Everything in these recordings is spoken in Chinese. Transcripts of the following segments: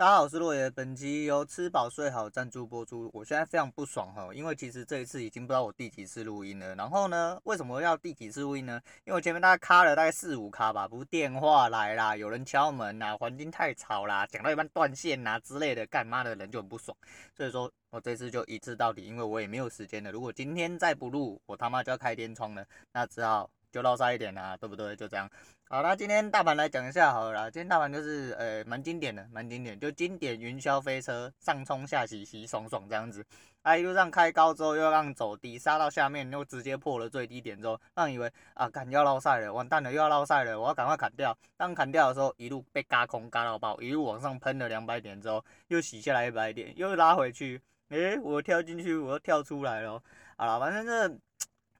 大家好，我是洛爷。本集由吃饱睡好赞助播出。我现在非常不爽哈，因为其实这一次已经不知道我第几次录音了。然后呢，为什么要第几次录音呢？因为我前面大概卡了大概四五卡吧，不是电话来啦，有人敲门呐，环境太吵啦，讲到一半断线呐之类的，干妈的人就很不爽。所以说我这次就一次到底，因为我也没有时间了。如果今天再不录，我他妈就要开天窗了，那只好。就唠叨一点啦，对不对？就这样。好啦，今天大盘来讲一下好了啦。今天大盘就是呃蛮经典的，蛮经典，就经典云霄飞车上冲下洗洗爽爽这样子。啊一路上开高之后又让走低，杀到下面又直接破了最低点之后，让以为啊赶要落赛了，完蛋了又要落赛了，我要赶快砍掉。当砍掉的时候，一路被嘎空嘎到爆，一路往上喷了两百点之后，又洗下来一百点，又拉回去。诶、我跳进去，我又跳出来了。好了，反正这。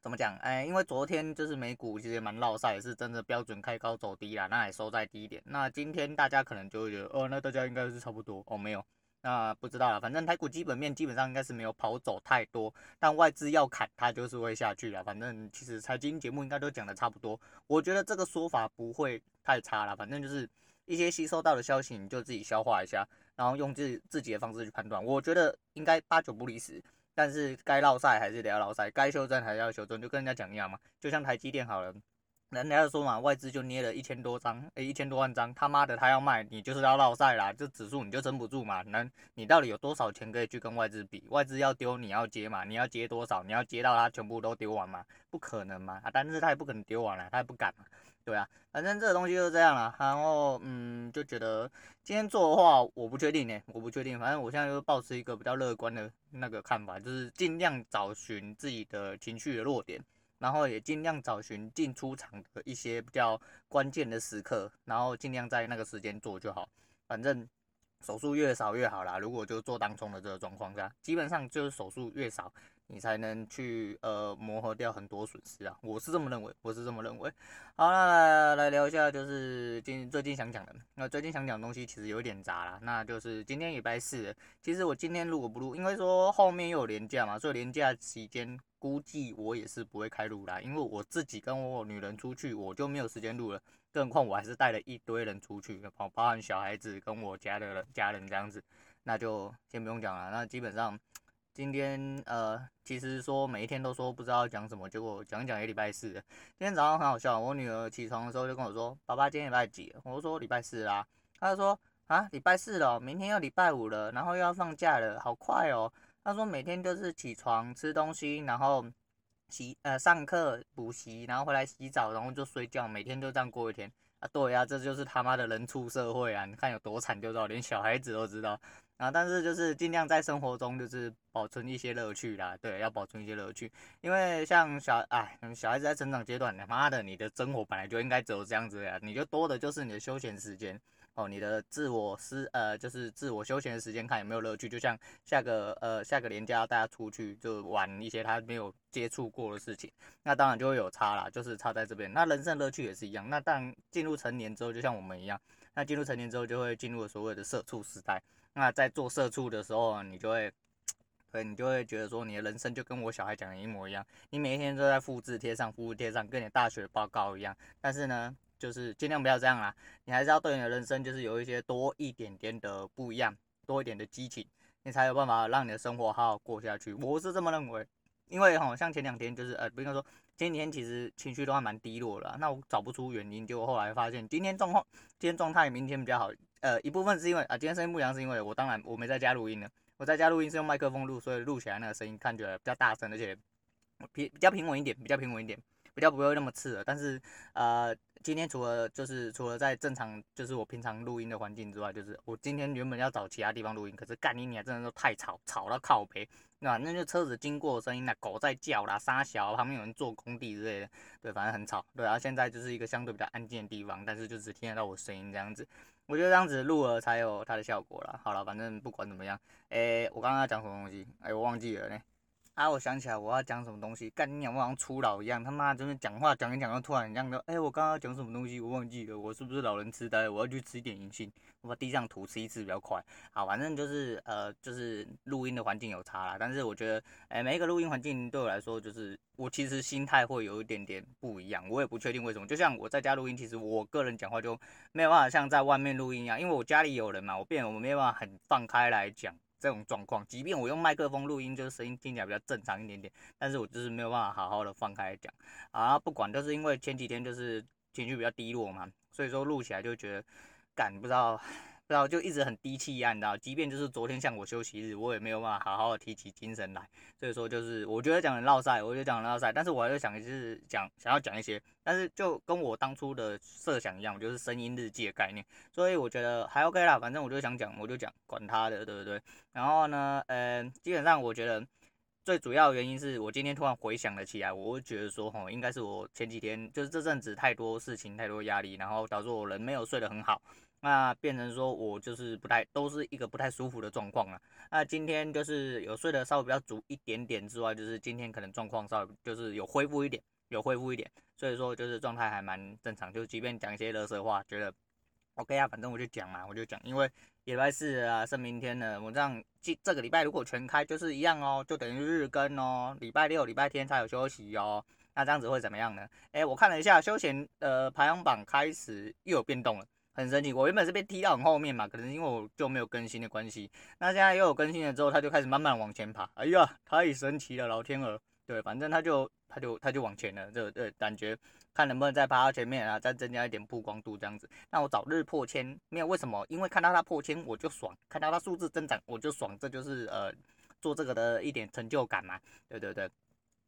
怎么讲？哎，因为昨天就是美股其实也蛮落赛，是真的标准开高走低啦，那也收在低点。那今天大家可能就会觉得，哦，那大家应该是差不多哦，没有，那不知道了。反正台股基本面基本上应该是没有跑走太多，但外资要砍它就是会下去了。反正其实财经节目应该都讲的差不多，我觉得这个说法不会太差了。反正就是一些吸收到的消息，你就自己消化一下，然后用自自己的方式去判断。我觉得应该八九不离十。但是该落赛还是得要落赛，该修正还是要修正，就跟人家讲一样嘛。就像台积电好了，人家说嘛，外资就捏了一千多张，诶，一千多万张，他妈的他要卖，你就是要落赛啦，这指数你就撑不住嘛。那你到底有多少钱可以去跟外资比？外资要丢你要接嘛，你要接多少？你要接到他全部都丢完嘛？不可能嘛，啊，但是他也不可能丢完了，他也不敢嘛。对啊，反正这个东西就是这样了。然后，嗯，就觉得今天做的话，我不确定呢，我不确定。反正我现在就抱持一个比较乐观的那个看法，就是尽量找寻自己的情绪的弱点，然后也尽量找寻进出场的一些比较关键的时刻，然后尽量在那个时间做就好。反正手术越少越好啦。如果就做当冲的这个状况下，基本上就是手术越少。你才能去呃磨合掉很多损失啊，我是这么认为，我是这么认为。好，那来，来聊一下，就是今最近想讲的。那最近想讲的东西其实有点杂啦，那就是今天礼拜四，其实我今天录不录，因为说后面又有连假嘛，所以连假期间估计我也是不会开录啦，因为我自己跟我女人出去，我就没有时间录了，更何况我还是带了一堆人出去，包包含小孩子跟我家的人家人这样子，那就先不用讲了，那基本上。今天呃，其实说每一天都说不知道讲什么，结果讲讲也礼拜四。今天早上很好笑，我女儿起床的时候就跟我说：“爸爸，今天礼拜几？”我说：“礼拜四啦。”她就说：“啊，礼拜四了，明天要礼拜五了，然后又要放假了，好快哦。”她说：“每天就是起床吃东西，然后洗呃上课补习，然后回来洗澡，然后就睡觉，每天就这样过一天啊。”对呀，这就是他妈的人畜社会啊！你看有多惨就知道，连小孩子都知道。啊，但是就是尽量在生活中就是保存一些乐趣啦，对，要保存一些乐趣，因为像小哎，小孩子在成长阶段，他妈的，你的生活本来就应该只有这样子呀，你就多的就是你的休闲时间哦，你的自我私呃，就是自我休闲的时间，看有没有乐趣，就像下个呃下个年假大家出去就玩一些他没有接触过的事情，那当然就会有差啦，就是差在这边。那人生乐趣也是一样，那当然进入成年之后，就像我们一样，那进入成年之后就会进入了所谓的社畜时代。那在做社畜的时候，你就会，对，你就会觉得说，你的人生就跟我小孩讲的一模一样，你每一天都在复制贴上，复制贴上，跟你大学报告一样。但是呢，就是尽量不要这样啦，你还是要对你的人生就是有一些多一点点的不一样，多一点的激情，你才有办法让你的生活好好过下去。我是这么认为，因为好像前两天就是呃，比如说前几天其实情绪都还蛮低落的，那我找不出原因，结果后来发现今天状况，今天状态，明天比较好。呃，一部分是因为啊，今天声音不一样，是因为我当然我没在家录音了。我在家录音是用麦克风录，所以录起来那个声音看起来比较大声，而且平比较平稳一点，比较平稳一点，比较不会那么刺耳。但是呃，今天除了就是除了在正常就是我平常录音的环境之外，就是我今天原本要找其他地方录音，可是干你娘真的都太吵，吵到靠边，那那就车子经过的声音，那狗在叫啦，沙小旁边有人做工地之类的，对，反正很吵。对，然后现在就是一个相对比较安静的地方，但是就只听得到我声音这样子。我觉得这样子录了才有它的效果啦。好了，反正不管怎么样，诶、我刚刚讲什么东西？诶、我忘记了呢。啊，我想起来我要讲什么东西，干你娘，我好像初老一样，他妈就是讲话讲一讲，就突然一样的，哎，我刚刚讲什么东西，我忘记了，我是不是老人痴呆？我要去吃一点银杏，我把地上吐吃一次比较快。好，反正就是呃，就是录音的环境有差啦，但是我觉得，哎，每一个录音环境对我来说，就是我其实心态会有一点点不一样，我也不确定为什么。就像我在家录音，其实我个人讲话就没有办法像在外面录音一样，因为我家里有人嘛，我变我没有办法很放开来讲。这种状况，即便我用麦克风录音，就是声音听起来比较正常一点点，但是我就是没有办法好好的放开讲啊。不管，就是因为前几天就是情绪比较低落嘛，所以说录起来就觉得，感不知道。然后就一直很低气压，你知道，即便就是昨天像我休息日，我也没有办法好好的提起精神来。所以说就是我觉得讲的绕赛，我觉得讲的绕赛，但是我还是想就是讲想要讲一些，但是就跟我当初的设想一样，我就是声音日记的概念。所以我觉得还 OK 啦，反正我就想讲我就讲，管他的，对不对？然后呢，呃，基本上我觉得最主要的原因是我今天突然回想了起来，我会觉得说，吼，应该是我前几天就是这阵子太多事情，太多压力，然后导致我人没有睡得很好。那变成说我就是不太都是一个不太舒服的状况了。那今天就是有睡得稍微比较足一点点之外，就是今天可能状况稍微就是有恢复一点，有恢复一点，所以说就是状态还蛮正常。就即便讲一些垃圾话，觉得 OK 啊，反正我就讲嘛，我就讲，因为礼拜四啊，是明天了，我这样这这个礼拜如果全开就是一样哦，就等于日更哦，礼拜六、礼拜天才有休息哦。那这样子会怎么样呢？诶，我看了一下休闲呃排行榜，开始又有变动了。很神奇，我原本是被踢到很后面嘛，可能因为我就没有更新的关系。那现在又有更新了之后，他就开始慢慢往前爬。哎呀，太神奇了，老天鹅！对，反正他就他就他就往前了，这这感觉看能不能再爬到前面啊，再增加一点曝光度这样子。那我早日破千，没有为什么？因为看到他破千我就爽，看到他数字增长我就爽，这就是呃做这个的一点成就感嘛。对对对，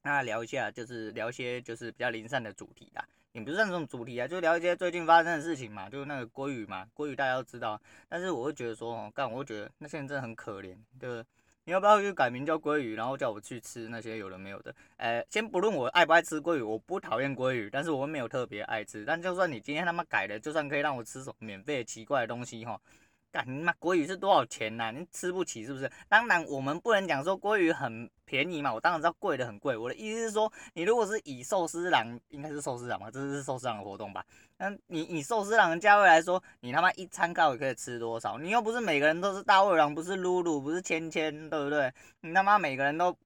那聊一下就是聊一些就是比较零散的主题啦。也不是这种主题啊，就聊一些最近发生的事情嘛，就是那个鲑鱼嘛，鲑鱼大家都知道，但是我会觉得说，哦，干，我会觉得那些人真的很可怜，对不对？你要不要去改名叫鲑鱼，然后叫我去吃那些有的没有的？呃，先不论我爱不爱吃鲑鱼，我不讨厌鲑鱼，但是我没有特别爱吃。但就算你今天他妈改了，就算可以让我吃什么免费奇怪的东西，哈。干你妈！鲑鱼是多少钱呐、你吃不起是不是？当然，我们不能讲说鲑鱼很便宜嘛。我当然知道贵的很贵。我的意思是说，你如果是以寿司郎，应该是寿司郎吧？这是寿司郎的活动吧？那你以寿司郎的价位来说，你他妈一餐到底可以吃多少？你又不是每个人都是大胃王，不是露露，不是芊芊，对不对？你他妈每个人都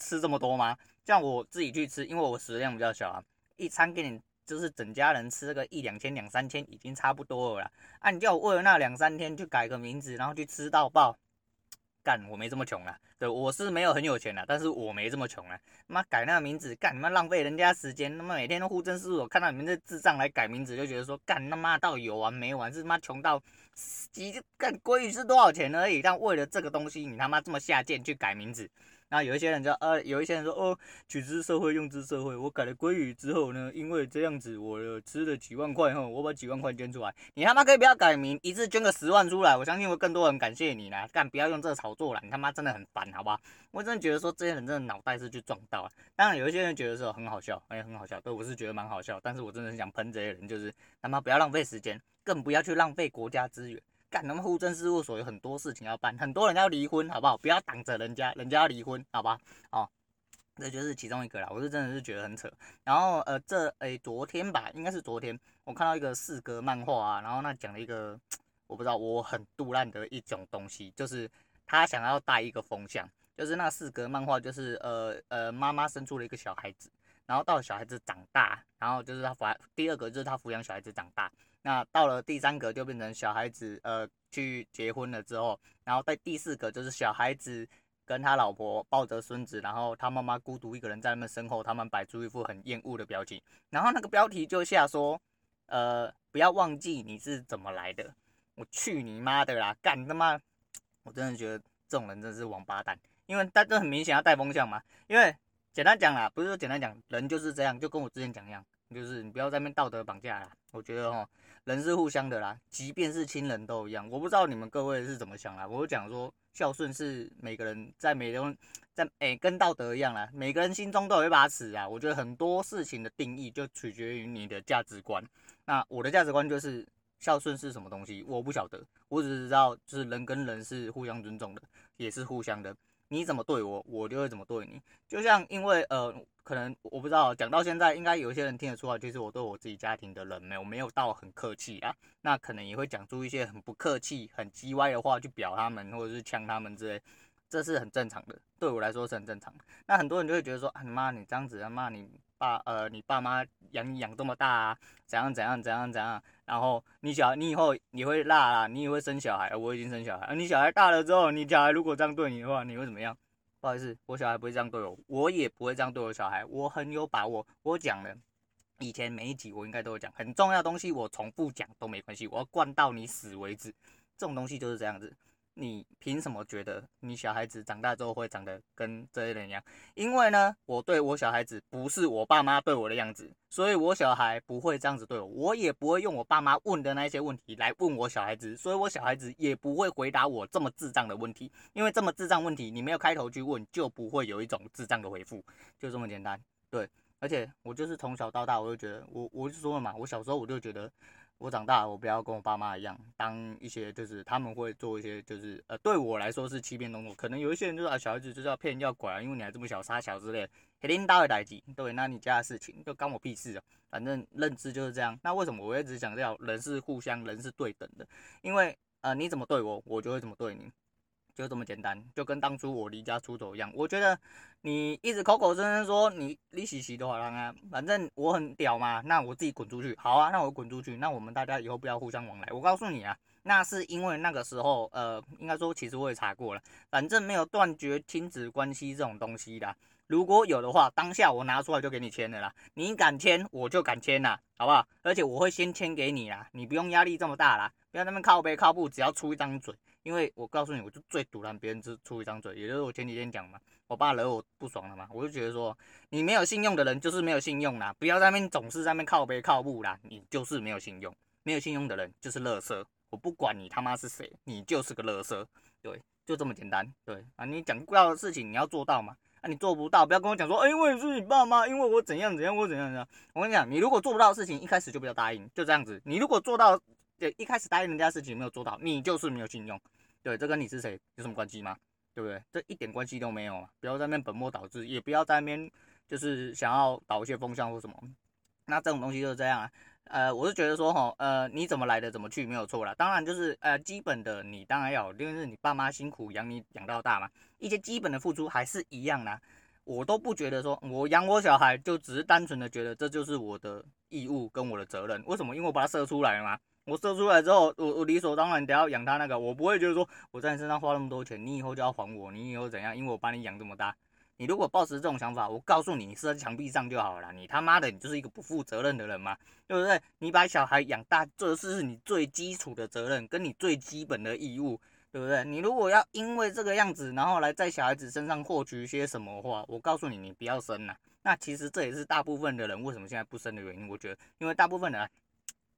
吃这么多吗？像我自己去吃，因为我食量比较小啊，一餐给你。就是整家人吃个一两千两三千已经差不多了啦。啊，你叫我为了那两三天去改个名字，然后去吃到爆，干，我没这么穷啦。对，我是没有很有钱啦，但是我没这么穷啦。妈改那个名字，干，他妈浪费人家时间。他妈每天都户政事务所看到你们这智障来改名字，就觉得说，干他妈到有完没完？是他妈穷到几干鲑鱼是多少钱而已？但为了这个东西，你他妈这么下贱去改名字？那有一些人就呃，有一些人说哦，取之社会，用之社会。我改了鲑鱼之后呢，因为这样子，我吃了几万块后，我把几万块捐出来。你他妈可以不要改名，一次捐个十万出来，我相信会更多人感谢你啦。干，不要用这个炒作啦，你他妈真的很烦，好吧？我真的觉得说这些人真的脑袋是去撞到了。当然有一些人觉得说很好笑，哎，很好笑，对，我是觉得蛮好笑。但是我真的很想喷这些人，就是他妈不要浪费时间，更不要去浪费国家资源。干，他们户政事务所有很多事情要办，很多人要离婚，好不好？不要挡着人家，人家要离婚，好吧？哦，这就是其中一个啦。我是真的是觉得很扯。然后呃，这诶、昨天吧，应该是昨天，我看到一个四格漫画啊，然后那讲了一个我不知道我很杜烂的一种东西，就是他想要带一个风向，就是那四格漫画就是呃呃，妈妈生出了一个小孩子，然后到小孩子长大，然后就是他抚第二个就是他抚养小孩子长大。那到了第三个就变成小孩子，呃，去结婚了之后，然后在第四个就是小孩子跟他老婆抱着孙子，然后他妈妈孤独一个人在他们身后，他们摆出一副很厌恶的表情，然后那个标题就下说，呃，不要忘记你是怎么来的，我去你妈的啦，干他妈，我真的觉得这种人真是王八蛋，因为他这很明显要带风向嘛，因为简单讲啦，不是说简单讲，人就是这样，就跟我之前讲一样，就是你不要在那道德绑架啦，我觉得哦。人是互相的啦，即便是亲人都一样。我不知道你们各位是怎么想啦。我讲说孝顺是每个人在每个人在诶、跟道德一样啦，每个人心中都有一把尺啊。我觉得很多事情的定义就取决于你的价值观。那我的价值观就是孝顺是什么东西，我不晓得，我只知道就是人跟人是互相尊重的，也是互相的。你怎么对我，我就会怎么对你。就像因为呃，可能我不知道，讲到现在，应该有一些人听得出来，就是我对我自己家庭的人没有没有到很客气啊，那可能也会讲出一些很不客气、很叽歪的话去表他们，或者是呛他们之类，这是很正常的，对我来说是很正常的。那很多人就会觉得说，啊你妈你这样子，他妈你爸呃你爸妈养你养这么大啊，怎样怎样怎样怎样。然后你小你以后你会辣啦，你也会生小孩，我已经生小孩。你小孩大了之后，你小孩如果这样对你的话，你会怎么样？不好意思，我小孩不会这样对我，我也不会这样对我小孩。我很有把握，我讲了，以前每一集我应该都有讲，很重要的东西我重复讲都没关系，我要灌到你死为止。这种东西就是这样子。你凭什么觉得你小孩子长大之后会长得跟这些人一样？因为呢，我对我小孩子不是我爸妈对我的样子，所以我小孩不会这样子对我，我也不会用我爸妈问的那些问题来问我小孩子，所以我小孩子也不会回答我这么智障的问题，因为这么智障问题你没有开头去问，就不会有一种智障的回复，就这么简单。对，而且我就是从小到大，我就觉得，我我就说了嘛，我小时候我就觉得。我长大，我不要跟我爸妈一样，当一些就是他们会做一些就是呃，对我来说是欺骗动作。可能有一些人就是啊，小孩子就是要骗要拐啊，因为你还这么小，杀小之类的，肯定大会代志。对，那你家的事情就关我屁事啊。反正认知就是这样。那为什么我一直强调人是互相，人是对等的？因为呃，你怎么对我，我就会怎么对你。就这么简单，就跟当初我离家出走一样。我觉得你一直口口声声说你你喜喜的话，啊，反正我很屌嘛，那我自己滚出去。好啊，那我滚出去，那我们大家以后不要互相往来。我告诉你啊，那是因为那个时候，呃，应该说其实我也查过了，反正没有断绝亲子关系这种东西的。如果有的话，当下我拿出来就给你签了啦。你敢签，我就敢签啦，好不好？而且我会先签给你啦，你不用压力这么大啦，不要那么靠背靠步，只要出一张嘴。因为我告诉你，我就最堵拦别人之出一张嘴，也就是我前几天讲嘛，我爸惹我不爽了嘛，我就觉得说，你没有信用的人就是没有信用啦，不要在那边总是在那边靠背靠步啦，你就是没有信用，没有信用的人就是垃圾，我不管你他妈是谁，你就是个垃圾，对，就这么简单，对啊，你讲不到的事情你要做到嘛，啊你做不到，不要跟我讲说，哎，因为是你爸妈，因为我怎样怎样，我怎样怎样，我跟你讲，你如果做不到的事情，一开始就不要答应，就这样子，你如果做到。对，一开始答应人家事情没有做到，你就是没有信用。对，这跟你是谁有什么关系吗？对不对？这一点关系都没有。不要在那边本末倒置，也不要在那边就是想要导一些风向或什么。那这种东西就是这样啊。呃，我是觉得说哈，呃，你怎么来的怎么去没有错啦。当然就是呃，基本的你当然要，因为是你爸妈辛苦养你养到大嘛，一些基本的付出还是一样的。我都不觉得说我养我小孩就只是单纯的觉得这就是我的义务跟我的责任。为什么？因为我把他生出来了嘛。我生出来之后，我我理所当然得要养他那个，我不会觉得说我在你身上花那么多钱，你以后就要还我，你以后怎样？因为我把你养这么大，你如果抱持这种想法，我告诉你，你射在墙壁上就好了。你他妈的，你就是一个不负责任的人嘛，对不对？你把小孩养大，这是你最基础的责任，跟你最基本的义务，对不对？你如果要因为这个样子，然后来在小孩子身上获取一些什么话，我告诉你，你不要生了。那其实这也是大部分的人为什么现在不生的原因。我觉得，因为大部分人。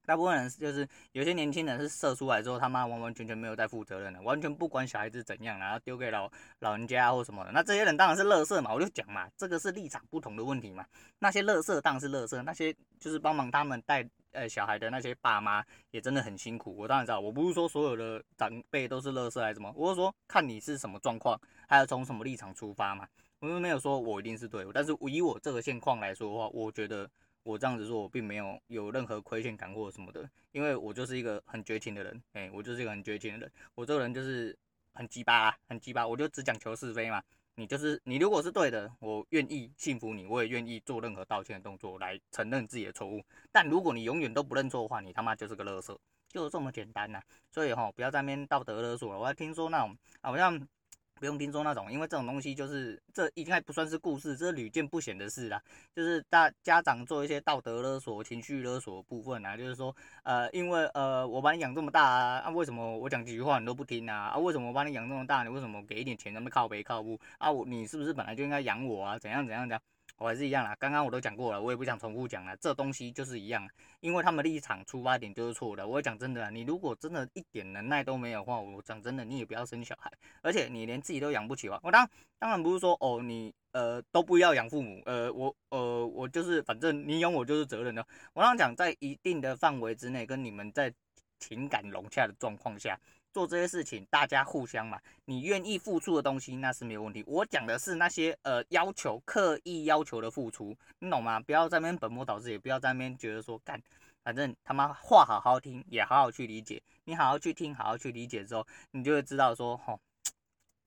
大部分人就是有些年轻人是射出来之后，他妈完完全全没有在负责任的，完全不管小孩子怎样，然后丢给老老人家或什么的。那这些人当然是乐色嘛，我就讲嘛，这个是立场不同的问题嘛。那些乐色当然是乐色，那些就是帮忙他们带呃小孩的那些爸妈也真的很辛苦。我当然知道，我不是说所有的长辈都是乐色还是什么，我是说看你是什么状况，还有从什么立场出发嘛。我们没有说我一定是对，但是以我这个现况来说的话，我觉得。我这样子说，我并没有有任何亏欠感或什么的，因为我就是一个很绝情的人，哎、我就是一个很绝情的人，我这个人就是很鸡巴啊，很鸡巴，我就只讲求是非嘛。你就是你，如果是对的，我愿意信服你，我也愿意做任何道歉的动作来承认自己的错误。但如果你永远都不认错的话，你他妈就是个垃圾，就是这么简单呐、所以齁，不要在那边道德勒索了。我还听说那种好像。不用听说那种，因为这种东西就是这应该不算是故事，这是屡见不鲜的事啦。就是大家长做一些道德勒索、情绪勒索部分啊，就是说，呃，因为呃我把你养这么大啊，啊为什么我讲几句话你都不听啊？啊为什么我把你养这么大，你为什么给一点钱那么靠背靠不啊？我你是不是本来就应该养我啊？怎样怎样怎样？我还是一样啦，刚刚我都讲过了，我也不想重复讲了。这东西就是一样，因为他们立场出发点就是错的。我讲真的，你如果真的一点能耐都没有的话，我讲真的，你也不要生小孩。而且你连自己都养不起的话，我当当然不是说哦，你呃都不要养父母，呃我呃我就是反正你养我就是责任的。我刚讲在一定的范围之内，跟你们在情感融洽的状况下。做这些事情，大家互相嘛，你愿意付出的东西那是没有问题。我讲的是那些呃要求刻意要求的付出，你懂吗？不要在那边本末倒置，也不要在那边觉得说干，反正他妈话好好听，也好好去理解。你好好去听，好好去理解之后，你就会知道说，吼，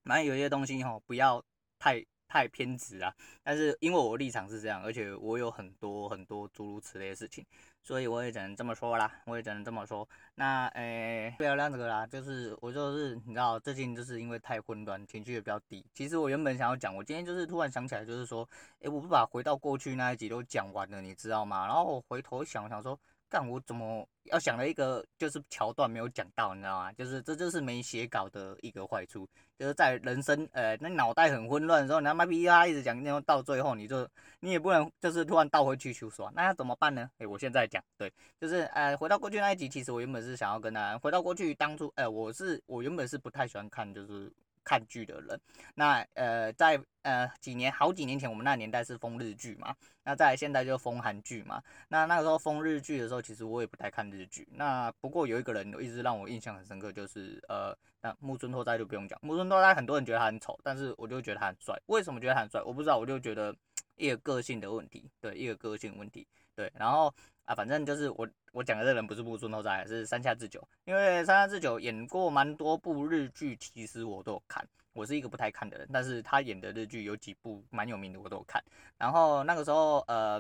反正有些东西吼，不要太。太偏执啊！但是因为我立场是这样，而且我有很多很多诸如此类的事情，所以我也只能这么说啦。我也只能这么说。那诶、不要让这个啦，就是我就是你知道，最近就是因为太混乱，情绪也比较低。其实我原本想要讲，我今天就是突然想起来，就是说，诶、我不把回到过去那一集都讲完了，你知道吗？然后我回头想想说。但我怎么要想了一个就是桥段没有讲到，你知道吗？就是这就是没写稿的一个坏处，就是在人生呃那脑袋很混乱的时候，你他妈逼他一直讲，然后到最后你就你也不能就是突然倒回去去说，那要怎么办呢？诶、我现在讲，对，就是呃回到过去那一集，其实我原本是想要跟他回到过去当初，呃我是我原本是不太喜欢看就是。看剧的人，那呃，在呃几年好几年前，我们那年代是疯日剧嘛，那在现在就疯韩剧嘛。那那个时候疯日剧的时候，其实我也不太看日剧。那不过有一个人一直让我印象很深刻，就是呃，那木村拓哉就不用讲，木村拓哉很多人觉得他很丑，但是我就觉得他很帅。为什么觉得他很帅？我不知道，我就觉得 一个个性的问题，对，一个个性问题，对，然后。啊，反正就是我我讲的这个人不是木村拓哉，是山下智久。因为山下智久演过蛮多部日剧，其实我都有看。我是一个不太看的人，但是他演的日剧有几部蛮有名的，我都有看。然后那个时候，呃，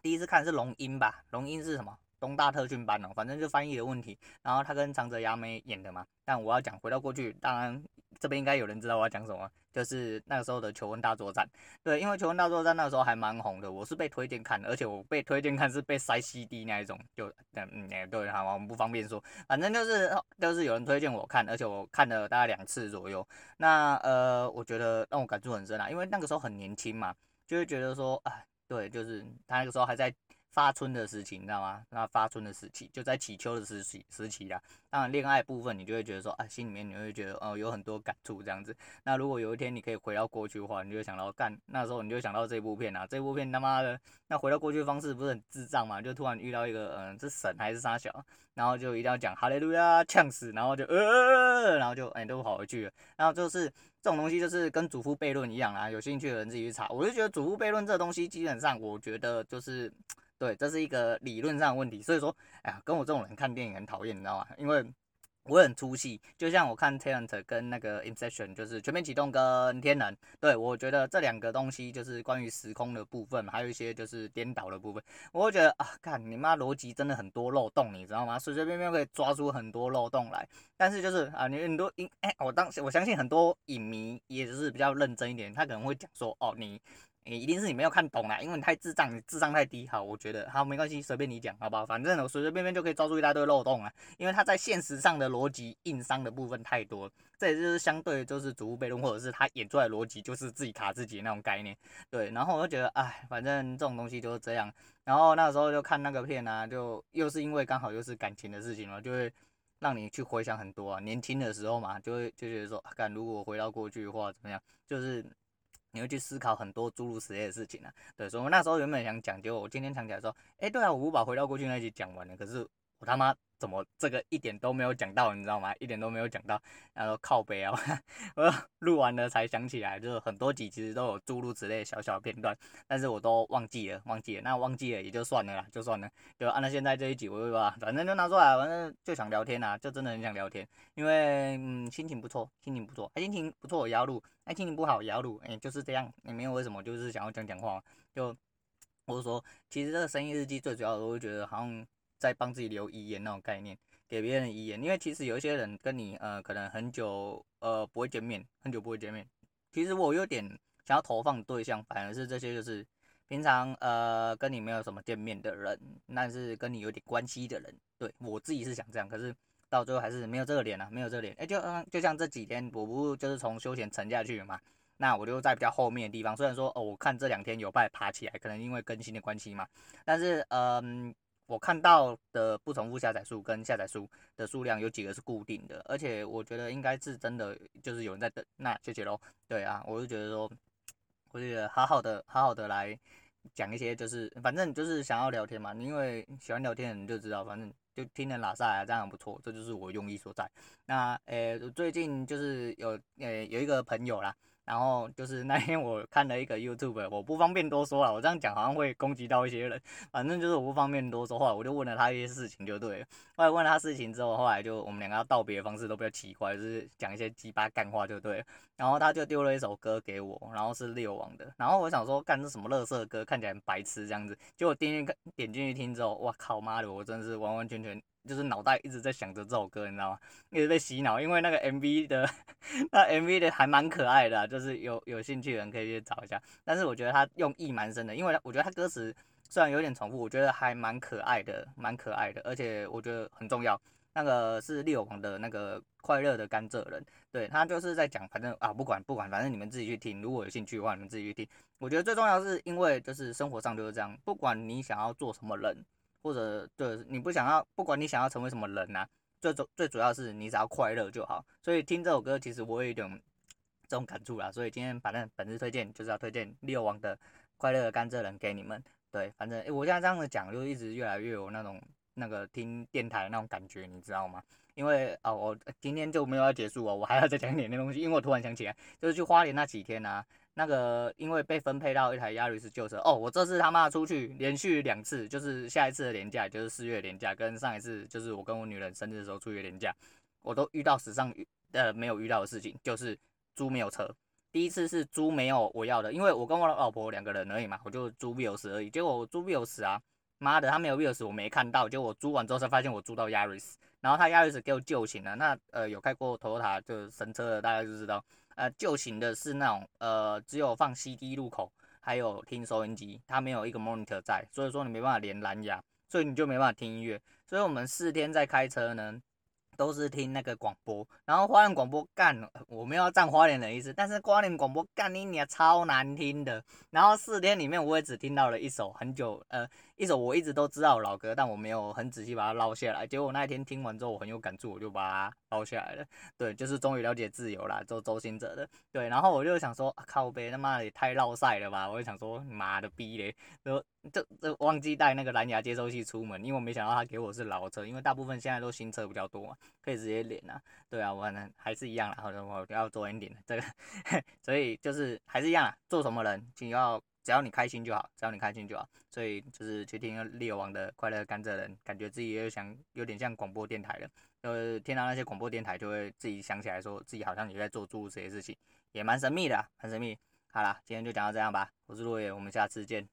第一次看是龙樱吧，龙樱是什么？东大特训班哦，反正就翻译的问题。然后他跟长泽雅美演的嘛。但我要讲回到过去，当然。这边应该有人知道我要讲什么，就是那个时候的《求婚大作战》。对，因为《求婚大作战》那个时候还蛮红的，我是被推荐看，而且我被推荐看是被塞 CD 那一种，就嗯嗯对，好，我们不方便说，反正就是就是有人推荐我看，而且我看了大概两次左右。那呃，我觉得让我感触很深啊，因为那个时候很年轻嘛，就会觉得说，哎，对，就是他那个时候还在。发春的时期，你知道吗？那发春的时期就在起秋的时期时期啦。当然，恋爱部分你就会觉得说，啊，心里面你会觉得，哦，有很多感触这样子。那如果有一天你可以回到过去的话，你就会想到干，那时候你就想到这部片啊，这部片他妈的，那回到过去的方式不是很智障嘛？就突然遇到一个，嗯，这神还是啥小，然后就一定要讲哈利路亚，呛死，然后就呃，然后就哎都跑回去了。然后就是这种东西就是跟祖父悖论一样啊，有兴趣的人自己去查。我就觉得祖父悖论这东西基本上，我觉得就是。对，这是一个理论上的问题，所以说，哎呀，跟我这种人看电影很讨厌，你知道吗？因为我很粗细，就像我看 Talent 跟那个 Inception，就是全面启动跟天能，对，我觉得这两个东西就是关于时空的部分，还有一些就是颠倒的部分，我会觉得啊，看你妈逻辑真的很多漏洞，你知道吗？随随便便可以抓出很多漏洞来，但是就是啊，你很多影，哎，我当时我相信很多影迷也就是比较认真一点，他可能会讲说，哦，你。你一定是你没有看懂啦，因为你太智障，你智商太低。好，我觉得好没关系，随便你讲，好不好？反正我随随便便就可以抓住一大堆漏洞啊，因为他在现实上的逻辑硬伤的部分太多，这也就是相对就是祖父悖论，或者是他演出来的逻辑就是自己卡自己的那种概念。对，然后我就觉得，哎，反正这种东西就是这样。然后那时候就看那个片啊，就又是因为刚好又是感情的事情嘛，就会让你去回想很多啊，年轻的时候嘛，就会就觉得说，看如果回到过去的话怎么样，就是。你会去思考很多诸如此类的事情啊，对，所以我那时候原本想讲，就我今天想起来说，哎，对啊，我不把回到过去那一集讲完了，可是我他妈怎么这个一点都没有讲到，你知道吗？一点都没有讲到，然后靠北啊，我录完了才想起来，就是很多集其实都有诸如此类小小的片段，但是我都忘记了，忘记了，那忘记了也就算了啦，就算了，就按照现在这一集我会把，反正就拿出来，反正就想聊天啊，就真的很想聊天，因为嗯心情不错，心情不错，哎心情不错我也要录。爱情不好也要录，哎，就是这样，也没有为什么，就是想要讲讲话，就或者说，其实这个生意日记最主要的，我会觉得好像在帮自己留遗言那种概念，给别人遗言，因为其实有一些人跟你呃可能很久呃不会见面，很久不会见面，其实我有点想要投放对象，反而是这些就是平常呃跟你没有什么见面的人，但是跟你有点关系的人，对，我自己是想这样，可是。到最后还是没有这个脸啊，没有这个脸，哎、就嗯，就像这几天我不就是从休闲沉下去嘛，那我就在比较后面的地方，虽然说哦，我看这两天有办法爬起来，可能因为更新的关系嘛，但是嗯，我看到的不重复下载数跟下载数的数量有几个是固定的，而且我觉得应该是真的，就是有人在等，那谢谢喽，对啊，我就觉得说，我就觉得好好的，好好的来讲一些，就是反正就是想要聊天嘛，因为喜欢聊天的人就知道，反正。就听人拉赛啊，这样很不错，这就是我用意所在。那诶、欸，最近就是有诶、欸、有一个朋友啦。然后就是那天我看了一个 YouTube，我不方便多说了，我这样讲好像会攻击到一些人，反正就是我不方便多说话，我就问了他一些事情就对了。后来问了他事情之后，后来就我们两个要道别的方式都比较奇怪，就是讲一些鸡巴干话就对了。然后他就丢了一首歌给我，然后是六王的。然后我想说，干这什么垃圾歌，看起来很白痴这样子。结果点进去点进去听之后，哇靠妈的，我真的是完完全全。就是脑袋一直在想着这首歌，你知道吗？一直被洗脑，因为那个 MV 的，那 MV 的还蛮可爱的，就是有有兴趣的人可以去找一下。但是我觉得他用意蛮深的，因为我觉得他歌词虽然有点重复，我觉得还蛮可爱的，蛮可爱的，而且我觉得很重要。那个是利友王的那个快乐的甘蔗人，对，他就是在讲，反正啊不管不管，反正你们自己去听，如果有兴趣的话，你们自己去听。我觉得最重要是因为就是生活上就是这样，不管你想要做什么人。或者对，你不想要，不管你想要成为什么人呐、啊，最主最主要是你只要快乐就好。所以听这首歌，其实我有一点这种感触啦。所以今天反正本次推荐就是要推荐六王的《快乐的甘蔗人》给你们。对，反正、我现在这样子讲，就一直越来越有那种那个听电台那种感觉，你知道吗？因为哦，我今天就没有要结束哦，我还要再讲一点那东西，因为我突然想起来，就是去花莲那几天啊。那个因为被分配到一台亚瑞斯旧车哦，我这次他妈出去连续两次，就是下一次的连假，就是四月连假，跟上一次就是我跟我女人生日的时候出去连假，我都遇到史上呃没有遇到的事情，就是租没有车。第一次是租没有我要的，因为我跟我老婆两个人而已嘛，我就租 Vios 而已。结果我租 Vios 啊，妈的他没有 Vios 我没看到，结果我租完之后才发现我租到亚瑞斯，然后他亚瑞斯给我旧型了。那呃有开过 Toyota 就神车的，大家就知道。呃，旧型的是那种呃，只有放 CD 入口，还有听收音机，它没有一个 monitor 在，所以说你没办法连蓝牙，所以你就没办法听音乐。所以我们四天在开车呢，都是听那个广播，然后花莲广播干，我没有要赞花莲的意思，但是花莲广播干你娘超难听的。然后四天里面我也只听到了一首很久呃。一首我一直都知道的老歌，但我没有很仔细把它捞下来。结果那一天听完之后，我很有感触，我就把它捞下来了。对，就是终于了解自由啦，周周星哲的。对，然后我就想说，靠北他妈的也太绕赛了吧！我就想说，妈的逼嘞，就就就忘记带那个蓝牙接收器出门，因为我没想到他给我是老车，因为大部分现在都新车比较多嘛，可以直接连啊。对啊，我可能还是一样啦，好的，我要做 ending 这个，所以就是还是一样啦，做什么人，请要。只要你开心就好，只要你开心就好，所以就是去听猎王的《快乐甘蔗人》，感觉自己又想有点像广播电台了。呃，听到那些广播电台，就会自己想起来说自己好像也在做做这些事情，也蛮神秘的，很神秘。好啦，今天就讲到这样吧，我是落叶，我们下次见。